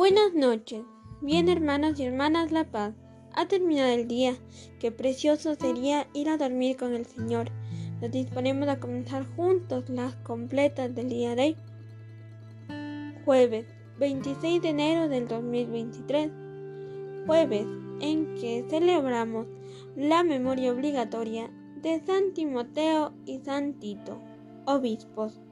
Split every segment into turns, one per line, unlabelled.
Buenas noches. Bien hermanos y hermanas La Paz. Ha terminado el día. Qué precioso sería ir a dormir con el Señor. Nos disponemos a comenzar juntos las completas del día de hoy. Jueves 26 de enero del 2023. Jueves en que celebramos la memoria obligatoria de San Timoteo y San Tito, obispos.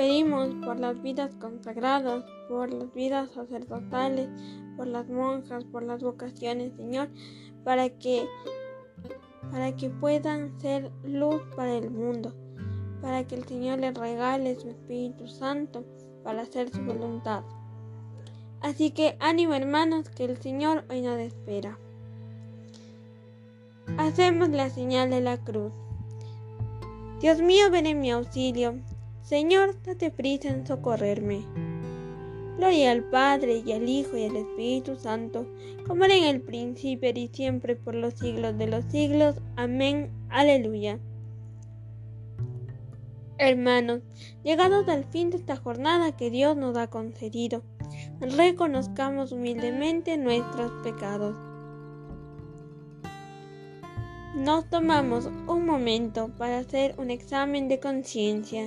Pedimos por las vidas consagradas, por las vidas sacerdotales, por las monjas, por las vocaciones, Señor, para que para que puedan ser luz para el mundo, para que el Señor les regale su Espíritu Santo para hacer su voluntad. Así que ánimo hermanos, que el Señor hoy nos espera. Hacemos la señal de la cruz. Dios mío, ven en mi auxilio. Señor, date prisa en socorrerme. Gloria al Padre y al Hijo y al Espíritu Santo, como era en el principio y siempre por los siglos de los siglos. Amén. Aleluya. Hermanos, llegados al fin de esta jornada que Dios nos ha concedido, reconozcamos humildemente nuestros pecados. Nos tomamos un momento para hacer un examen de conciencia.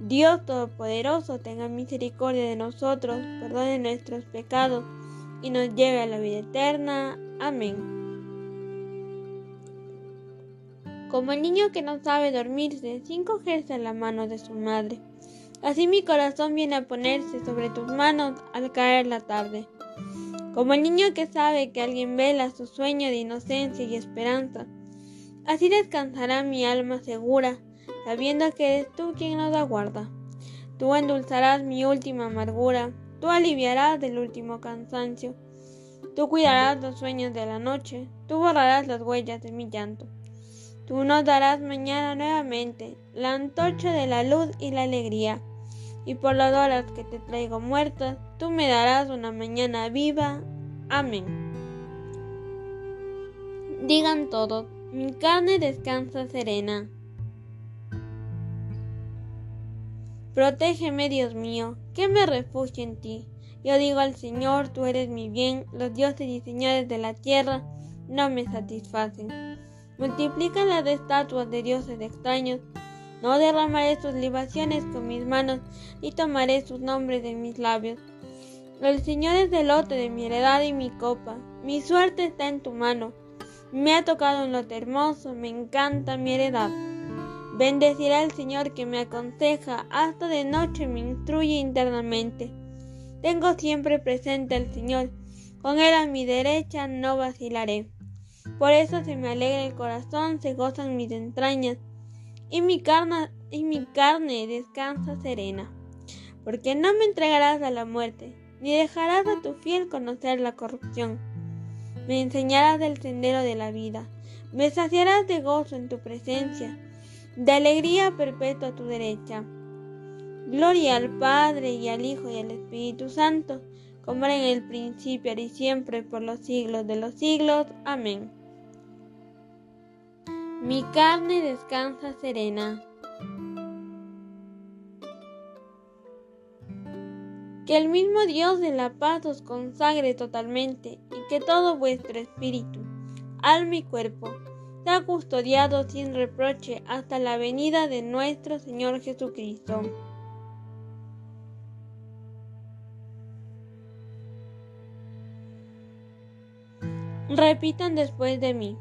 Dios Todopoderoso tenga misericordia de nosotros, perdone nuestros pecados y nos lleve a la vida eterna. Amén. Como el niño que no sabe dormirse sin cogerse a la mano de su madre, así mi corazón viene a ponerse sobre tus manos al caer la tarde. Como el niño que sabe que alguien vela su sueño de inocencia y esperanza, así descansará mi alma segura sabiendo que eres tú quien nos aguarda. Tú endulzarás mi última amargura, tú aliviarás del último cansancio, tú cuidarás los sueños de la noche, tú borrarás las huellas de mi llanto. Tú nos darás mañana nuevamente la antorcha de la luz y la alegría, y por las horas que te traigo muertas, tú me darás una mañana viva. Amén. Digan todos, mi carne descansa serena. Protégeme, Dios mío, que me refugio en ti. Yo digo al Señor, tú eres mi bien, los dioses y señores de la tierra no me satisfacen. Multiplican las estatuas de dioses extraños. No derramaré sus libaciones con mis manos, ni tomaré sus nombres de mis labios. El Señor es el lote de mi heredad y mi copa. Mi suerte está en tu mano. Me ha tocado un lote hermoso, me encanta mi heredad. Bendecirá el Señor que me aconseja, hasta de noche me instruye internamente. Tengo siempre presente al Señor, con Él a mi derecha no vacilaré. Por eso se me alegra el corazón, se gozan mis entrañas, y mi carne, y mi carne descansa serena. Porque no me entregarás a la muerte, ni dejarás a tu fiel conocer la corrupción. Me enseñarás del sendero de la vida, me saciarás de gozo en tu presencia de alegría perpetua a tu derecha. Gloria al Padre y al Hijo y al Espíritu Santo, como era en el principio, y siempre, por los siglos de los siglos. Amén. Mi carne descansa serena. Que el mismo Dios de la paz os consagre totalmente y que todo vuestro espíritu, alma y cuerpo ha custodiado sin reproche hasta la venida de nuestro Señor Jesucristo. Repitan después de mí.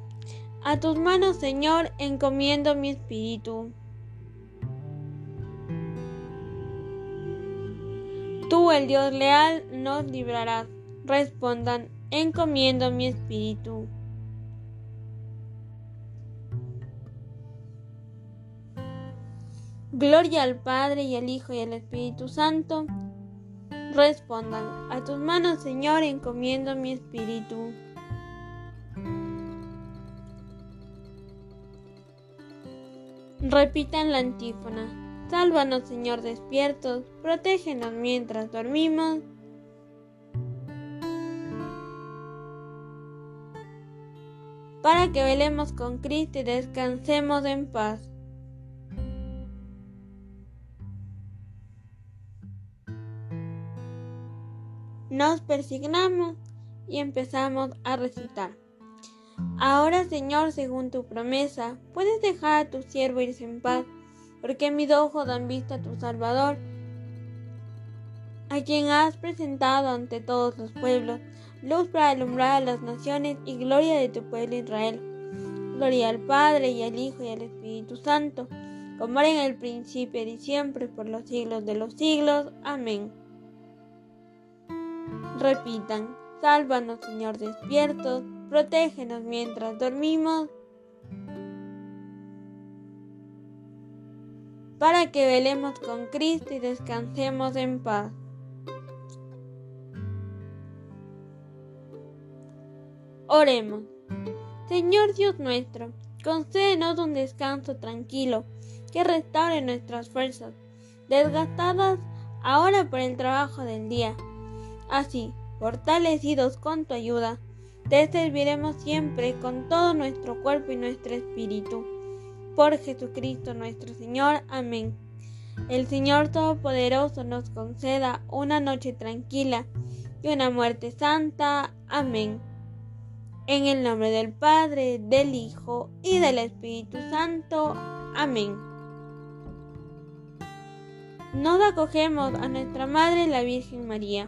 A tus manos, Señor, encomiendo mi espíritu. Tú, el Dios leal, nos librarás. Respondan, encomiendo mi espíritu. Gloria al Padre y al Hijo y al Espíritu Santo. Respondan, a tus manos, Señor, encomiendo mi espíritu. Repitan la antífona. Sálvanos, Señor, despiertos, protégenos mientras dormimos. Para que velemos con Cristo y descansemos en paz. Nos persignamos y empezamos a recitar. Ahora, Señor, según tu promesa, puedes dejar a tu siervo irse en paz, porque mis ojos dan vista a tu Salvador, a quien has presentado ante todos los pueblos, luz para alumbrar a las naciones y gloria de tu pueblo Israel. Gloria al Padre y al Hijo y al Espíritu Santo, como era en el principio y siempre, por los siglos de los siglos. Amén. Repitan, sálvanos Señor despiertos protégenos mientras dormimos, para que velemos con Cristo y descansemos en paz. Oremos. Señor Dios nuestro, concédenos un descanso tranquilo que restaure nuestras fuerzas, desgastadas ahora por el trabajo del día. Así, fortalecidos con tu ayuda, te serviremos siempre con todo nuestro cuerpo y nuestro espíritu. Por Jesucristo nuestro Señor. Amén. El Señor Todopoderoso nos conceda una noche tranquila y una muerte santa. Amén. En el nombre del Padre, del Hijo y del Espíritu Santo. Amén. Nos acogemos a nuestra Madre la Virgen María.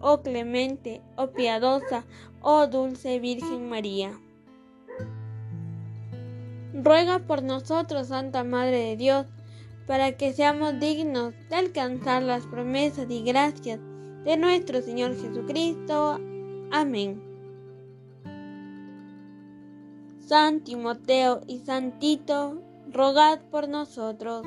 oh clemente, oh piadosa, oh dulce Virgen María. Ruega por nosotros, Santa Madre de Dios, para que seamos dignos de alcanzar las promesas y gracias de nuestro Señor Jesucristo. Amén. San Timoteo y San Tito, rogad por nosotros.